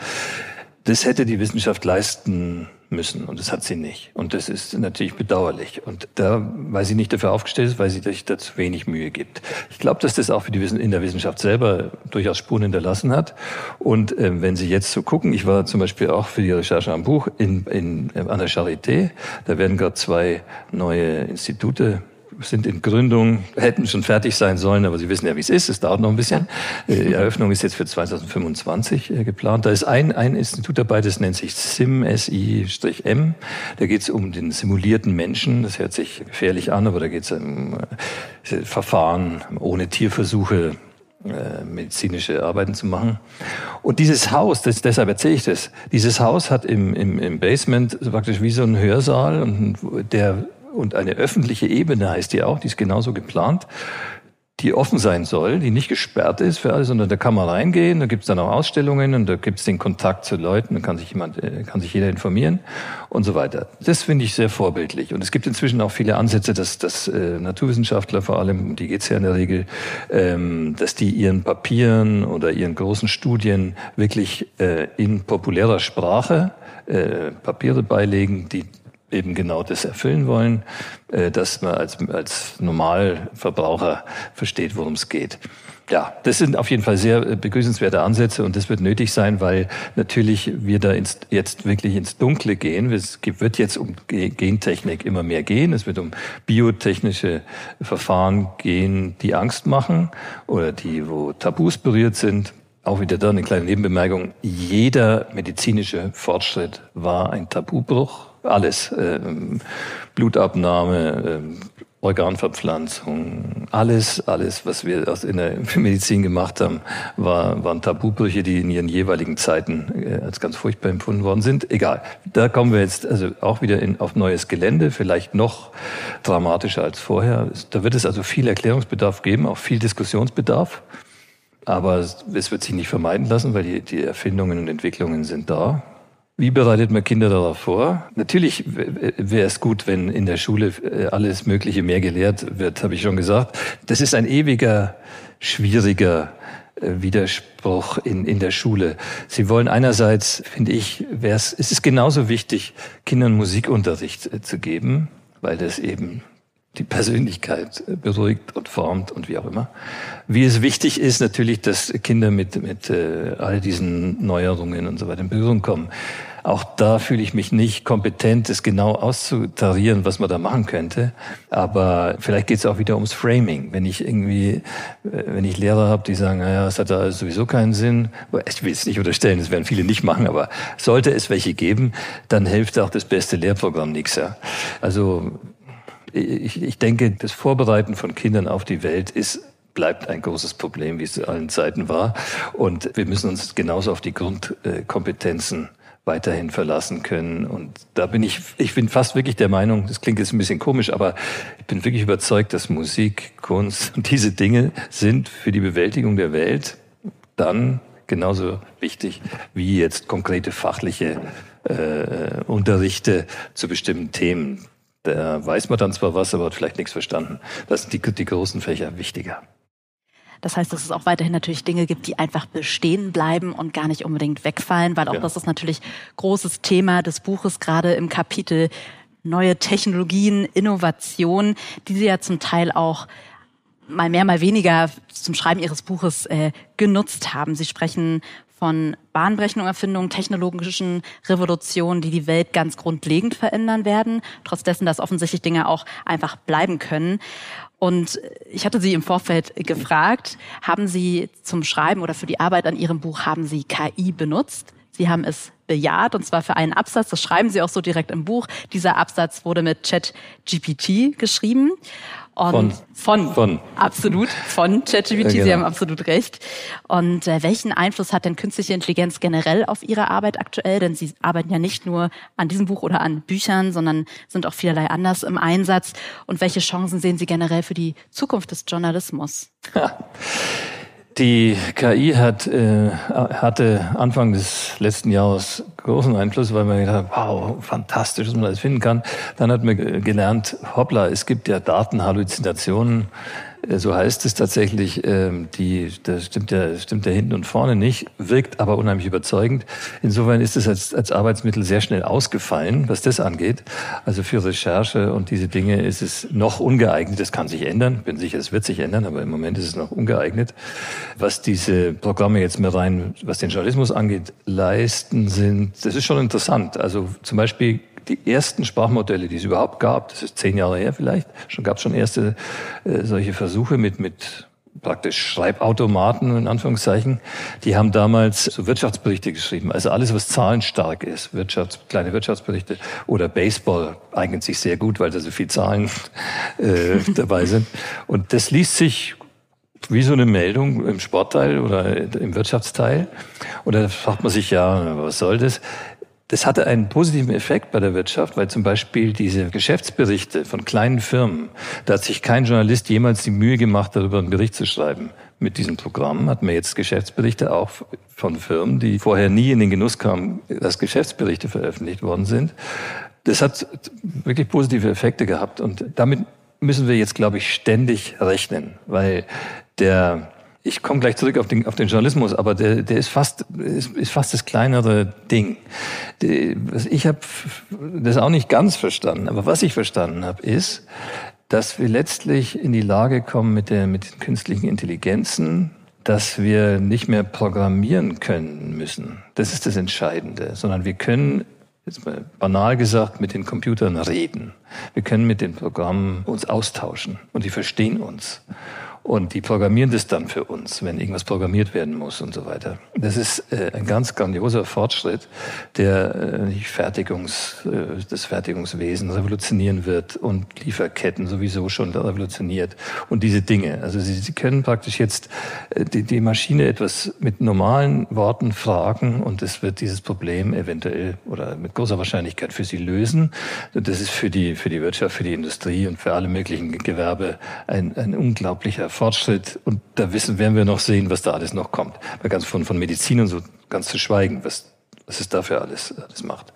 Das hätte die Wissenschaft leisten müssen und das hat sie nicht. Und das ist natürlich bedauerlich. Und da, weil sie nicht dafür aufgestellt ist, weil sie sich da zu wenig Mühe gibt. Ich glaube, dass das auch für die Wissen in der Wissenschaft selber durchaus Spuren hinterlassen hat. Und äh, wenn Sie jetzt so gucken, ich war zum Beispiel auch für die Recherche am Buch in, in, an der Charité. Da werden gerade zwei neue Institute sind in Gründung, hätten schon fertig sein sollen, aber Sie wissen ja, wie es ist. Es dauert noch ein bisschen. Äh, die Eröffnung ist jetzt für 2025 äh, geplant. Da ist ein, ein Institut dabei, das nennt sich SIM, S-I-M. Da geht es um den simulierten Menschen. Das hört sich gefährlich an, aber da geht es um äh, Verfahren ohne Tierversuche, medizinische Arbeiten zu machen. Und dieses Haus, das, deshalb erzähle ich das, dieses Haus hat im, im, im Basement praktisch wie so ein Hörsaal, und der und eine öffentliche Ebene heißt die auch, die ist genauso geplant, die offen sein soll, die nicht gesperrt ist für alle, sondern da kann man reingehen, da gibt es dann auch Ausstellungen und da gibt es den Kontakt zu Leuten, da kann sich jemand, äh, kann sich jeder informieren und so weiter. Das finde ich sehr vorbildlich. Und es gibt inzwischen auch viele Ansätze, dass, dass äh, Naturwissenschaftler vor allem, die geht's ja in der Regel, ähm, dass die ihren Papieren oder ihren großen Studien wirklich äh, in populärer Sprache äh, Papiere beilegen, die eben genau das erfüllen wollen, äh, dass man als, als Normalverbraucher versteht, worum es geht. Ja, das sind auf jeden Fall sehr äh, begrüßenswerte Ansätze und das wird nötig sein, weil natürlich wir da ins, jetzt wirklich ins Dunkle gehen. Es wird jetzt um Gentechnik immer mehr gehen. Es wird um biotechnische Verfahren gehen, die Angst machen oder die, wo Tabus berührt sind. Auch wieder da eine kleine Nebenbemerkung. Jeder medizinische Fortschritt war ein Tabubruch alles. Ähm, Blutabnahme, ähm, Organverpflanzung, alles, alles, was wir in der Medizin gemacht haben, war, waren Tabubrüche, die in ihren jeweiligen Zeiten äh, als ganz furchtbar empfunden worden sind. Egal. Da kommen wir jetzt also auch wieder in, auf neues Gelände, vielleicht noch dramatischer als vorher. Da wird es also viel Erklärungsbedarf geben, auch viel Diskussionsbedarf. Aber es wird sich nicht vermeiden lassen, weil die, die Erfindungen und Entwicklungen sind da. Wie bereitet man Kinder darauf vor? Natürlich wäre es gut, wenn in der Schule äh, alles Mögliche mehr gelehrt wird, habe ich schon gesagt. Das ist ein ewiger, schwieriger äh, Widerspruch in, in der Schule. Sie wollen einerseits, finde ich, wäre es ist genauso wichtig, Kindern Musikunterricht äh, zu geben, weil das eben die Persönlichkeit beruhigt und formt und wie auch immer. Wie es wichtig ist natürlich, dass Kinder mit, mit äh, all diesen Neuerungen und so weiter in Berührung kommen. Auch da fühle ich mich nicht kompetent, es genau auszutarieren, was man da machen könnte. Aber vielleicht geht es auch wieder ums Framing. Wenn ich irgendwie, äh, wenn ich Lehrer habe, die sagen, naja, es hat da sowieso keinen Sinn, ich will es nicht unterstellen, das werden viele nicht machen, aber sollte es welche geben, dann hilft auch das beste Lehrprogramm nichts. Also ich, ich denke, das Vorbereiten von Kindern auf die Welt ist bleibt ein großes Problem, wie es zu allen Zeiten war. Und wir müssen uns genauso auf die Grundkompetenzen weiterhin verlassen können. Und da bin ich, ich bin fast wirklich der Meinung, das klingt jetzt ein bisschen komisch, aber ich bin wirklich überzeugt, dass Musik, Kunst und diese Dinge sind für die Bewältigung der Welt dann genauso wichtig wie jetzt konkrete fachliche äh, Unterrichte zu bestimmten Themen. Da weiß man dann zwar was, aber hat vielleicht nichts verstanden. Das sind die, die großen Fächer wichtiger. Das heißt, dass es auch weiterhin natürlich Dinge gibt, die einfach bestehen bleiben und gar nicht unbedingt wegfallen, weil auch ja. das ist natürlich großes Thema des Buches, gerade im Kapitel neue Technologien, Innovation, die Sie ja zum Teil auch mal mehr, mal weniger zum Schreiben Ihres Buches äh, genutzt haben. Sie sprechen von bahnbrechenden Erfindungen, technologischen Revolutionen, die die Welt ganz grundlegend verändern werden, trotz dessen, dass offensichtlich Dinge auch einfach bleiben können. Und ich hatte Sie im Vorfeld gefragt, haben Sie zum Schreiben oder für die Arbeit an Ihrem Buch, haben Sie KI benutzt? Sie haben es bejaht und zwar für einen Absatz, das schreiben Sie auch so direkt im Buch. Dieser Absatz wurde mit ChatGPT geschrieben. Und von, von, von. absolut, von ChatGPT, ja, genau. Sie haben absolut recht. Und äh, welchen Einfluss hat denn künstliche Intelligenz generell auf Ihre Arbeit aktuell? Denn Sie arbeiten ja nicht nur an diesem Buch oder an Büchern, sondern sind auch vielerlei anders im Einsatz. Und welche Chancen sehen Sie generell für die Zukunft des Journalismus? Die KI hat, äh, hatte Anfang des letzten Jahres großen Einfluss, weil man gedacht hat, wow, fantastisch, dass man das finden kann. Dann hat man gelernt, hoppla, es gibt ja Datenhalluzinationen äh, so heißt es tatsächlich, ähm, die, das stimmt ja, stimmt ja hinten und vorne nicht, wirkt aber unheimlich überzeugend. Insofern ist es als, als Arbeitsmittel sehr schnell ausgefallen, was das angeht. Also für Recherche und diese Dinge ist es noch ungeeignet. Das kann sich ändern. Bin sicher, es wird sich ändern, aber im Moment ist es noch ungeeignet. Was diese Programme jetzt mehr rein, was den Journalismus angeht, leisten, sind, das ist schon interessant. Also zum Beispiel die ersten Sprachmodelle, die es überhaupt gab, das ist zehn Jahre her vielleicht, schon gab es schon erste äh, solche Versuche mit, mit praktisch Schreibautomaten in Anführungszeichen, die haben damals so Wirtschaftsberichte geschrieben. Also alles, was zahlenstark ist, Wirtschafts-, kleine Wirtschaftsberichte oder Baseball eignet sich sehr gut, weil da so viel Zahlen äh, dabei sind. Und das liest sich wie so eine Meldung im Sportteil oder im Wirtschaftsteil. Und da fragt man sich ja, was soll das? Das hatte einen positiven Effekt bei der Wirtschaft, weil zum Beispiel diese Geschäftsberichte von kleinen Firmen, da hat sich kein Journalist jemals die Mühe gemacht, darüber einen Bericht zu schreiben. Mit diesem Programm hat man jetzt Geschäftsberichte auch von Firmen, die vorher nie in den Genuss kamen, dass Geschäftsberichte veröffentlicht worden sind. Das hat wirklich positive Effekte gehabt und damit müssen wir jetzt, glaube ich, ständig rechnen, weil der ich komme gleich zurück auf den, auf den Journalismus, aber der, der ist fast ist, ist fast das kleinere Ding. Ich habe das auch nicht ganz verstanden, aber was ich verstanden habe, ist, dass wir letztlich in die Lage kommen mit der mit den künstlichen Intelligenzen, dass wir nicht mehr programmieren können müssen. Das ist das Entscheidende, sondern wir können jetzt mal banal gesagt, mit den Computern reden. Wir können mit den Programmen uns austauschen und die verstehen uns. Und die programmieren das dann für uns, wenn irgendwas programmiert werden muss und so weiter. Das ist äh, ein ganz grandioser Fortschritt, der äh, Fertigungs, äh, das Fertigungswesen revolutionieren wird und Lieferketten sowieso schon revolutioniert und diese Dinge. Also Sie, Sie können praktisch jetzt äh, die, die Maschine etwas mit normalen Worten fragen und es wird dieses Problem eventuell oder mit großer Wahrscheinlichkeit für Sie lösen. Das ist für die, für die Wirtschaft, für die Industrie und für alle möglichen Gewerbe ein, ein unglaublicher Fortschritt und da wissen, werden wir noch sehen, was da alles noch kommt. Mal ganz von, von Medizin und so ganz zu schweigen, was, was es dafür alles, alles macht.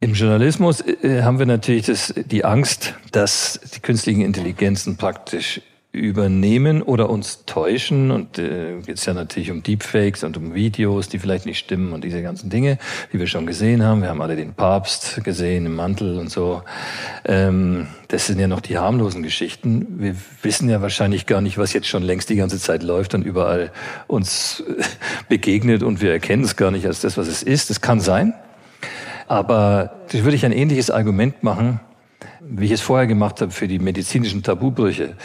Im Journalismus äh, haben wir natürlich das, die Angst, dass die künstlichen Intelligenzen praktisch übernehmen oder uns täuschen. Und äh, geht es ja natürlich um Deepfakes und um Videos, die vielleicht nicht stimmen und diese ganzen Dinge, die wir schon gesehen haben. Wir haben alle den Papst gesehen im Mantel und so. Ähm, das sind ja noch die harmlosen Geschichten. Wir wissen ja wahrscheinlich gar nicht, was jetzt schon längst die ganze Zeit läuft und überall uns äh, begegnet und wir erkennen es gar nicht als das, was es ist. Das kann sein. Aber das würde ich ein ähnliches Argument machen, wie ich es vorher gemacht habe für die medizinischen Tabubrüche.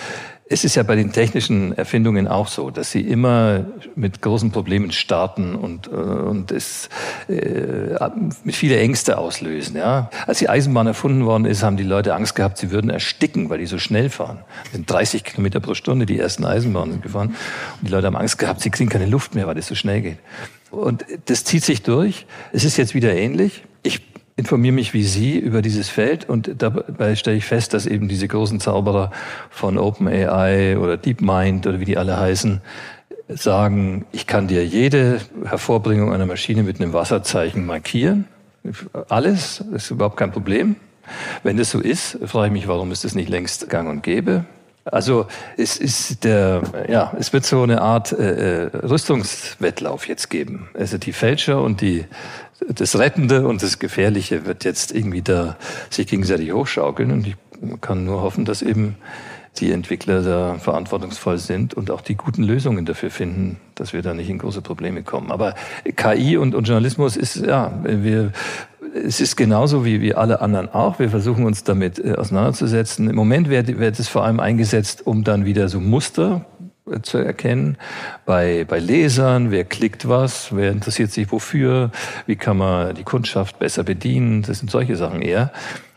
Es ist ja bei den technischen Erfindungen auch so, dass sie immer mit großen Problemen starten und, äh, und es äh, mit viele Ängste auslösen. Ja? Als die Eisenbahn erfunden worden ist, haben die Leute Angst gehabt, sie würden ersticken, weil die so schnell fahren. sind 30 Kilometer pro Stunde die ersten Eisenbahnen gefahren. Und die Leute haben Angst gehabt, sie kriegen keine Luft mehr, weil das so schnell geht. Und das zieht sich durch. Es ist jetzt wieder ähnlich. Ich informiere mich wie Sie über dieses Feld und dabei stelle ich fest, dass eben diese großen Zauberer von OpenAI oder DeepMind oder wie die alle heißen, sagen, ich kann dir jede Hervorbringung einer Maschine mit einem Wasserzeichen markieren. Alles, ist überhaupt kein Problem. Wenn das so ist, frage ich mich, warum ist das nicht längst gang und gäbe? Also es ist der, ja, es wird so eine Art äh, äh Rüstungswettlauf jetzt geben. Also die Fälscher und die das Rettende und das Gefährliche wird jetzt irgendwie da sich gegenseitig hochschaukeln und ich kann nur hoffen, dass eben die Entwickler da verantwortungsvoll sind und auch die guten Lösungen dafür finden, dass wir da nicht in große Probleme kommen. Aber KI und, und Journalismus ist, ja, wir, es ist genauso wie, wie alle anderen auch. Wir versuchen uns damit äh, auseinanderzusetzen. Im Moment wird, wird es vor allem eingesetzt, um dann wieder so Muster zu erkennen bei, bei Lesern, wer klickt was, wer interessiert sich wofür, wie kann man die Kundschaft besser bedienen, das sind solche Sachen eher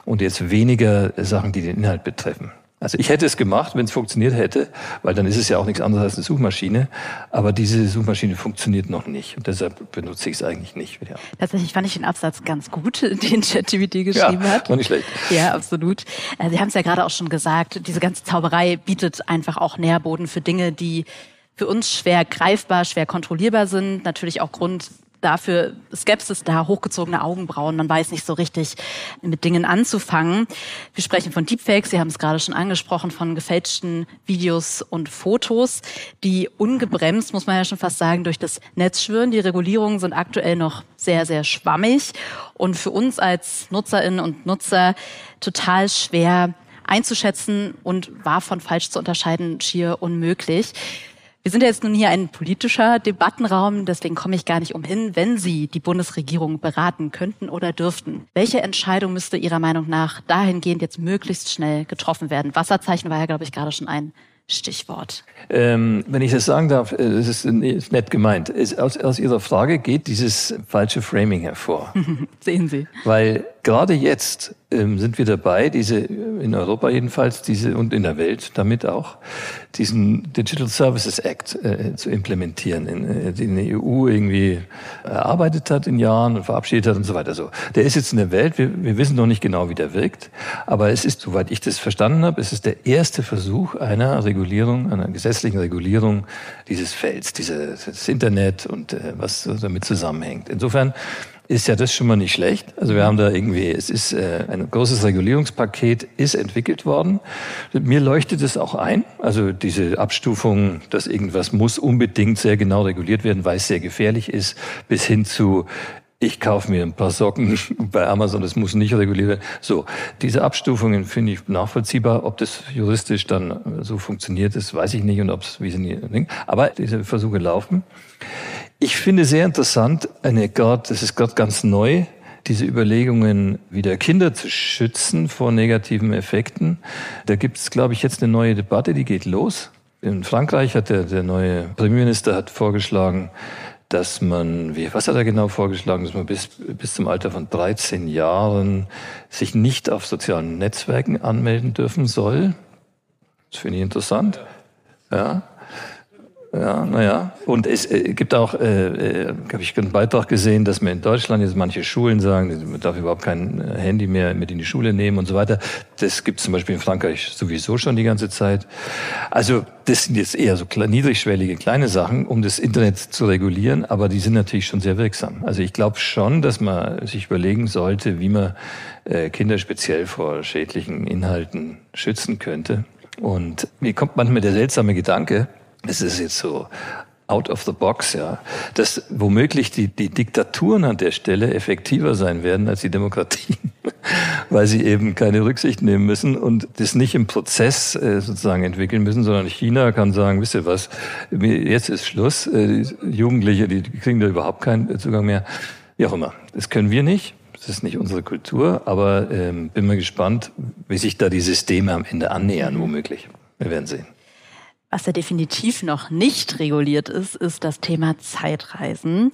und jetzt weniger Sachen, die den Inhalt betreffen. Also ich hätte es gemacht, wenn es funktioniert hätte, weil dann ist es ja auch nichts anderes als eine Suchmaschine. Aber diese Suchmaschine funktioniert noch nicht und deshalb benutze ich es eigentlich nicht. Ja. Tatsächlich fand ich den Absatz ganz gut, den ChatGPT geschrieben ja, hat. War nicht schlecht. Ja, absolut. Äh, Sie haben es ja gerade auch schon gesagt, diese ganze Zauberei bietet einfach auch Nährboden für Dinge, die für uns schwer greifbar, schwer kontrollierbar sind. Natürlich auch Grund dafür Skepsis da, hochgezogene Augenbrauen. Man weiß nicht so richtig mit Dingen anzufangen. Wir sprechen von Deepfakes. Sie haben es gerade schon angesprochen, von gefälschten Videos und Fotos, die ungebremst, muss man ja schon fast sagen, durch das Netz schwören. Die Regulierungen sind aktuell noch sehr, sehr schwammig und für uns als Nutzerinnen und Nutzer total schwer einzuschätzen und wahr von falsch zu unterscheiden schier unmöglich. Wir sind ja jetzt nun hier ein politischer Debattenraum, deswegen komme ich gar nicht umhin, wenn Sie die Bundesregierung beraten könnten oder dürften. Welche Entscheidung müsste Ihrer Meinung nach dahingehend jetzt möglichst schnell getroffen werden? Wasserzeichen war ja, glaube ich, gerade schon ein Stichwort. Ähm, wenn ich das sagen darf, äh, das ist nett gemeint. aus, aus Ihrer Frage geht dieses falsche Framing hervor. Sehen Sie. Weil gerade jetzt ähm, sind wir dabei, diese in Europa jedenfalls, diese und in der Welt damit auch, diesen Digital Services Act äh, zu implementieren, in, äh, den die EU irgendwie erarbeitet hat in Jahren und verabschiedet hat und so weiter. So, der ist jetzt in der Welt. Wir, wir wissen noch nicht genau, wie der wirkt, aber es ist, soweit ich das verstanden habe, es ist der erste Versuch einer Regulierung, einer gesetzlichen Regulierung dieses Felds, dieses Internet und äh, was damit zusammenhängt. Insofern ist ja das schon mal nicht schlecht. Also wir haben da irgendwie, es ist äh, ein großes Regulierungspaket ist entwickelt worden. Mir leuchtet es auch ein. Also diese Abstufung, dass irgendwas muss unbedingt sehr genau reguliert werden, weil es sehr gefährlich ist, bis hin zu ich kaufe mir ein paar Socken bei Amazon, das muss nicht reguliert werden. So, diese Abstufungen finde ich nachvollziehbar. Ob das juristisch dann so funktioniert ist, weiß ich nicht und ob es wie sie nicht. Aber diese Versuche laufen. Ich finde sehr interessant, eine grad, das ist gerade ganz neu, diese Überlegungen, wieder Kinder zu schützen vor negativen Effekten. Da gibt es, glaube ich, jetzt eine neue Debatte, die geht los. In Frankreich hat der, der neue Premierminister hat vorgeschlagen, dass man, wie, was hat er genau vorgeschlagen, dass man bis, bis zum Alter von 13 Jahren sich nicht auf sozialen Netzwerken anmelden dürfen soll. Das finde ich interessant. Ja. Ja, naja. Und es äh, gibt auch, äh, äh, habe ich einen Beitrag gesehen, dass man in Deutschland jetzt manche Schulen sagen, man darf überhaupt kein äh, Handy mehr mit in die Schule nehmen und so weiter. Das gibt es zum Beispiel in Frankreich sowieso schon die ganze Zeit. Also das sind jetzt eher so niedrigschwellige kleine Sachen, um das Internet zu regulieren, aber die sind natürlich schon sehr wirksam. Also ich glaube schon, dass man sich überlegen sollte, wie man äh, Kinder speziell vor schädlichen Inhalten schützen könnte. Und mir kommt manchmal der seltsame Gedanke, es ist jetzt so out of the box, ja, dass womöglich die, die Diktaturen an der Stelle effektiver sein werden als die Demokratien, weil sie eben keine Rücksicht nehmen müssen und das nicht im Prozess äh, sozusagen entwickeln müssen, sondern China kann sagen, wisst ihr was, jetzt ist Schluss, äh, die Jugendliche, die kriegen da überhaupt keinen Zugang mehr, wie auch immer. Das können wir nicht. Das ist nicht unsere Kultur, aber ähm, bin mal gespannt, wie sich da die Systeme am Ende annähern, womöglich. Wir werden sehen. Was ja definitiv noch nicht reguliert ist, ist das Thema Zeitreisen.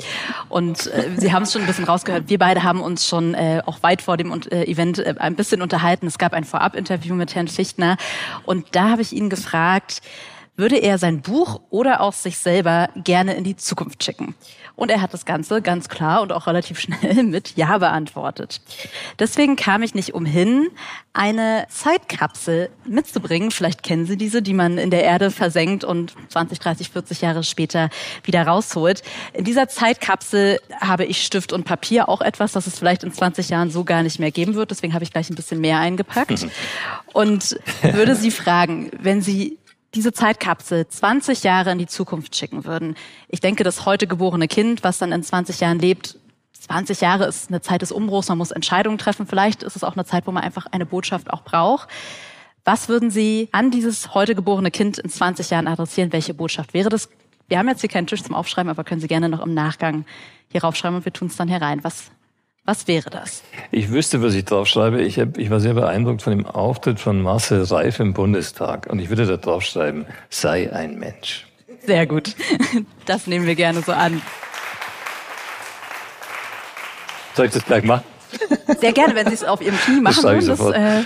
Und äh, Sie haben es schon ein bisschen rausgehört. Wir beide haben uns schon äh, auch weit vor dem äh, Event äh, ein bisschen unterhalten. Es gab ein Vorab-Interview mit Herrn Fichtner. Und da habe ich ihn gefragt, würde er sein Buch oder auch sich selber gerne in die Zukunft schicken? Und er hat das Ganze ganz klar und auch relativ schnell mit Ja beantwortet. Deswegen kam ich nicht umhin, eine Zeitkapsel mitzubringen. Vielleicht kennen Sie diese, die man in der Erde versenkt und 20, 30, 40 Jahre später wieder rausholt. In dieser Zeitkapsel habe ich Stift und Papier, auch etwas, das es vielleicht in 20 Jahren so gar nicht mehr geben wird. Deswegen habe ich gleich ein bisschen mehr eingepackt. Und würde Sie fragen, wenn Sie diese Zeitkapsel 20 Jahre in die Zukunft schicken würden. Ich denke, das heute geborene Kind, was dann in 20 Jahren lebt, 20 Jahre ist eine Zeit des Umbruchs, man muss Entscheidungen treffen. Vielleicht ist es auch eine Zeit, wo man einfach eine Botschaft auch braucht. Was würden Sie an dieses heute geborene Kind in 20 Jahren adressieren? Welche Botschaft wäre das? Wir haben jetzt hier keinen Tisch zum Aufschreiben, aber können Sie gerne noch im Nachgang hier raufschreiben und wir tun es dann herein. Was was wäre das? Ich wüsste, was ich draufschreibe. Ich, hab, ich war sehr beeindruckt von dem Auftritt von Marcel Reif im Bundestag. Und ich würde da draufschreiben, sei ein Mensch. Sehr gut. Das nehmen wir gerne so an. Soll ich das gleich machen? Sehr gerne, wenn Sie es auf Ihrem Knie machen. Das, das äh,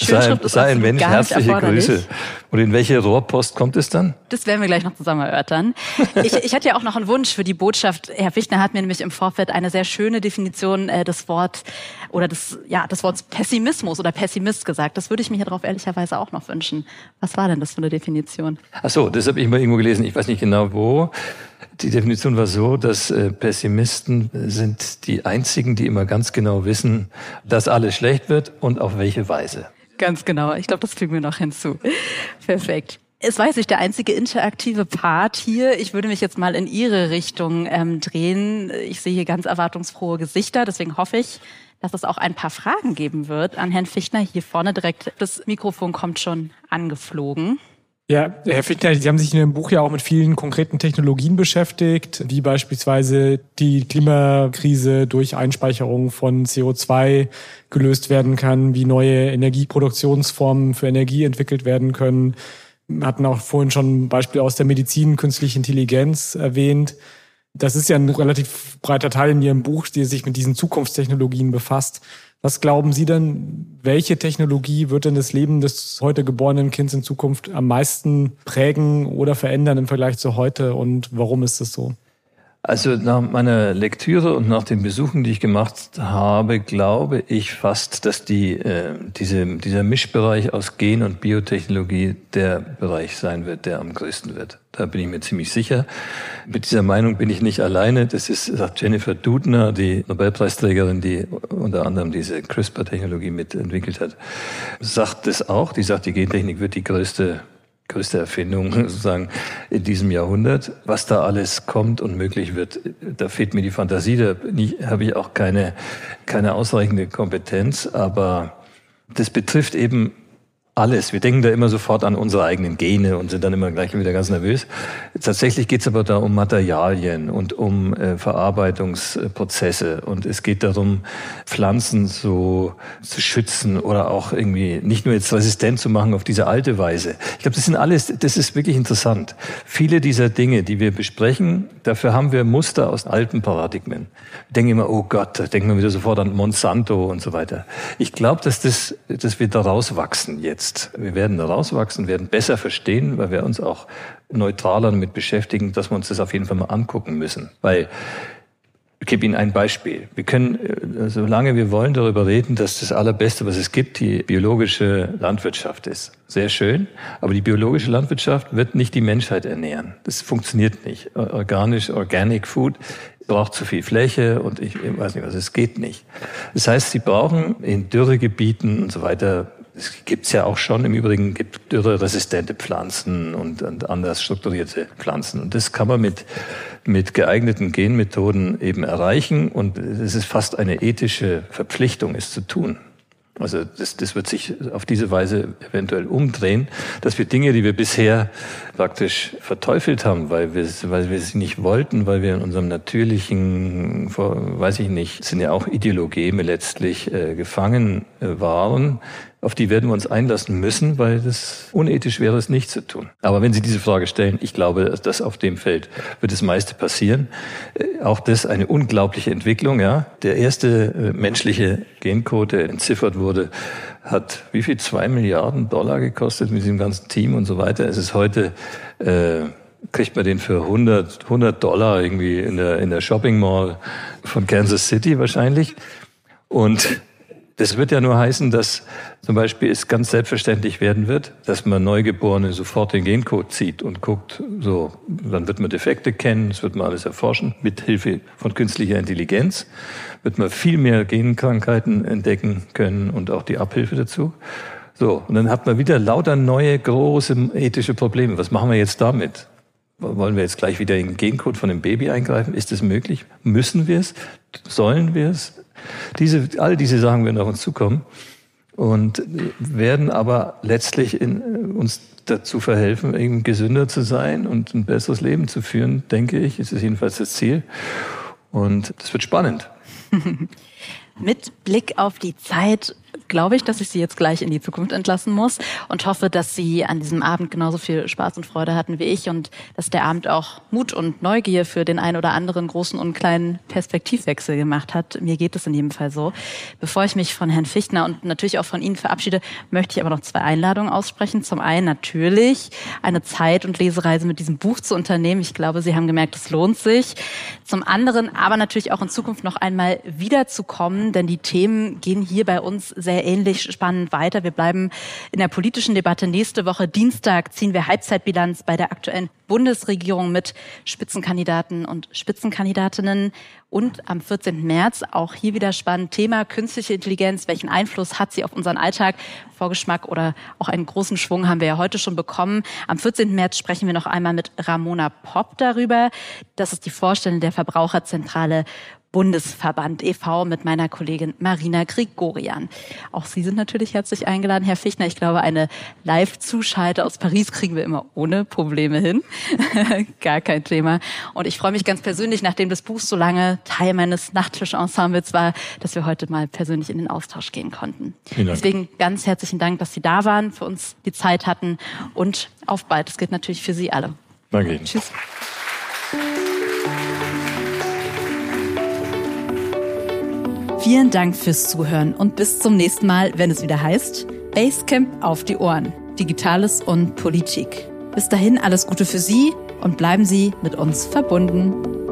Sei, sei ein Mensch, herzliche Grüße. Und in welche Rohrpost kommt es dann? Das werden wir gleich noch zusammen erörtern. Ich, ich hatte ja auch noch einen Wunsch für die Botschaft. Herr Fichtner hat mir nämlich im Vorfeld eine sehr schöne Definition äh, des Wort oder des ja des Wortes Pessimismus oder Pessimist gesagt. Das würde ich mir hier drauf ehrlicherweise auch noch wünschen. Was war denn das für eine Definition? Ach so, das habe ich mal irgendwo gelesen. Ich weiß nicht genau wo. Die Definition war so, dass äh, Pessimisten sind die einzigen, die immer ganz genau wissen, dass alles schlecht wird und auf welche Weise. Ganz genau. Ich glaube, das fügen wir noch hinzu. Perfekt. Es war jetzt nicht der einzige interaktive Part hier. Ich würde mich jetzt mal in Ihre Richtung ähm, drehen. Ich sehe hier ganz erwartungsfrohe Gesichter, deswegen hoffe ich, dass es auch ein paar Fragen geben wird an Herrn Fichtner. Hier vorne direkt, das Mikrofon kommt schon angeflogen. Ja, Herr Fichtner, Sie haben sich in Ihrem Buch ja auch mit vielen konkreten Technologien beschäftigt, wie beispielsweise die Klimakrise durch Einspeicherung von CO2 gelöst werden kann, wie neue Energieproduktionsformen für Energie entwickelt werden können. Wir hatten auch vorhin schon ein Beispiel aus der Medizin, künstliche Intelligenz erwähnt. Das ist ja ein relativ breiter Teil in Ihrem Buch, der sich mit diesen Zukunftstechnologien befasst. Was glauben Sie denn, welche Technologie wird denn das Leben des heute geborenen Kindes in Zukunft am meisten prägen oder verändern im Vergleich zu heute und warum ist das so? Also nach meiner Lektüre und nach den Besuchen, die ich gemacht habe, glaube ich fast, dass die, äh, diese, dieser Mischbereich aus Gen- und Biotechnologie der Bereich sein wird, der am größten wird. Da bin ich mir ziemlich sicher. Mit dieser Meinung bin ich nicht alleine. Das ist, sagt Jennifer Doudna, die Nobelpreisträgerin, die unter anderem diese CRISPR-Technologie mitentwickelt hat, sagt das auch. Die sagt, die Gentechnik wird die größte größte Erfindung sozusagen in diesem Jahrhundert. Was da alles kommt und möglich wird, da fehlt mir die Fantasie, da habe ich auch keine, keine ausreichende Kompetenz, aber das betrifft eben alles. Wir denken da immer sofort an unsere eigenen Gene und sind dann immer gleich wieder ganz nervös. Tatsächlich geht es aber da um Materialien und um äh, Verarbeitungsprozesse und es geht darum, Pflanzen so zu schützen oder auch irgendwie nicht nur jetzt resistent zu machen auf diese alte Weise. Ich glaube, das sind alles, das ist wirklich interessant. Viele dieser Dinge, die wir besprechen, dafür haben wir Muster aus alten Paradigmen. Denken immer, oh Gott, da denken wir wieder sofort an Monsanto und so weiter. Ich glaube, dass das, dass wir daraus wachsen jetzt jetzt. Wir werden da rauswachsen, werden besser verstehen, weil wir uns auch neutraler damit beschäftigen, dass wir uns das auf jeden Fall mal angucken müssen. Weil ich gebe Ihnen ein Beispiel. Wir können, äh, solange wir wollen, darüber reden, dass das Allerbeste, was es gibt, die biologische Landwirtschaft ist. Sehr schön. Aber die biologische Landwirtschaft wird nicht die Menschheit ernähren. Das funktioniert nicht. Organisch, Organic Food braucht zu viel Fläche und ich weiß nicht was, es geht nicht. Das heißt, Sie brauchen in Dürregebieten und so weiter Es gibt's ja auch schon. Im Übrigen gibt dürreresistente Pflanzen und, und anders strukturierte Pflanzen. Und das kann man mit, mit geeigneten Genmethoden eben erreichen. Und es ist fast eine ethische Verpflichtung, es zu tun. Also das, das wird sich auf diese Weise eventuell umdrehen, dass wir Dinge, die wir bisher praktisch verteufelt haben, weil wir, weil wir sie nicht wollten, weil wir in unserem natürlichen, weiß ich nicht, sind ja auch Ideologeme letztlich äh, gefangen äh, waren, auf die werden wir uns einlassen müssen, weil das unethisch wäre, es nicht zu tun. Aber wenn Sie diese Frage stellen, ich glaube, dass auf dem Feld wird das meiste passieren. Äh, auch das eine unglaubliche Entwicklung, ja. Der erste äh, menschliche Gencode, der entziffert wurde, hat wie viel? Zwei Milliarden Dollar gekostet mit diesem ganzen Team und so weiter. Es ist heute, äh, kriegt man den für 100, 100 Dollar irgendwie in der, in der Shopping Mall von Kansas City wahrscheinlich. Und das wird ja nur heißen, dass zum Beispiel es ganz selbstverständlich werden wird, dass man Neugeborene sofort den Gencode zieht und guckt, so, dann wird man Defekte kennen, das wird man alles erforschen, mit Hilfe von künstlicher Intelligenz wird man viel mehr Genkrankheiten entdecken können und auch die Abhilfe dazu. So, und dann hat man wieder lauter neue, große ethische Probleme. Was machen wir jetzt damit? Wollen wir jetzt gleich wieder in den Gencode von dem Baby eingreifen? Ist das möglich? Müssen wir es? Sollen wir es? Diese, all diese Sachen werden auf uns zukommen und werden aber letztlich in, uns dazu verhelfen, eben gesünder zu sein und ein besseres Leben zu führen, denke ich. Es ist jedenfalls das Ziel. Und das wird spannend. Mit Blick auf die Zeit glaube ich, dass ich Sie jetzt gleich in die Zukunft entlassen muss und hoffe, dass Sie an diesem Abend genauso viel Spaß und Freude hatten wie ich und dass der Abend auch Mut und Neugier für den einen oder anderen großen und kleinen Perspektivwechsel gemacht hat. Mir geht es in jedem Fall so. Bevor ich mich von Herrn Fichtner und natürlich auch von Ihnen verabschiede, möchte ich aber noch zwei Einladungen aussprechen. Zum einen natürlich eine Zeit- und Lesereise mit diesem Buch zu unternehmen. Ich glaube, Sie haben gemerkt, es lohnt sich. Zum anderen aber natürlich auch in Zukunft noch einmal wiederzukommen, denn die Themen gehen hier bei uns sehr ähnlich spannend weiter. Wir bleiben in der politischen Debatte. Nächste Woche Dienstag ziehen wir Halbzeitbilanz bei der aktuellen Bundesregierung mit Spitzenkandidaten und Spitzenkandidatinnen. Und am 14. März auch hier wieder spannend Thema künstliche Intelligenz. Welchen Einfluss hat sie auf unseren Alltag? Vorgeschmack oder auch einen großen Schwung haben wir ja heute schon bekommen. Am 14. März sprechen wir noch einmal mit Ramona Popp darüber. Das ist die Vorstellung der Verbraucherzentrale Bundesverband e.V. mit meiner Kollegin Marina Grigorian. Auch Sie sind natürlich herzlich eingeladen, Herr Fichtner. Ich glaube, eine Live-Zuschalte aus Paris kriegen wir immer ohne Probleme hin. Gar kein Thema. Und ich freue mich ganz persönlich, nachdem das Buch so lange Teil meines Nachttisch-Ensembles war, dass wir heute mal persönlich in den Austausch gehen konnten. Deswegen ganz herzlichen Dank, dass Sie da waren, für uns die Zeit hatten und auf bald. Das gilt natürlich für Sie alle. Danke Ihnen. Tschüss. Vielen Dank fürs Zuhören und bis zum nächsten Mal, wenn es wieder heißt Basecamp auf die Ohren. Digitales und Politik. Bis dahin alles Gute für Sie und bleiben Sie mit uns verbunden.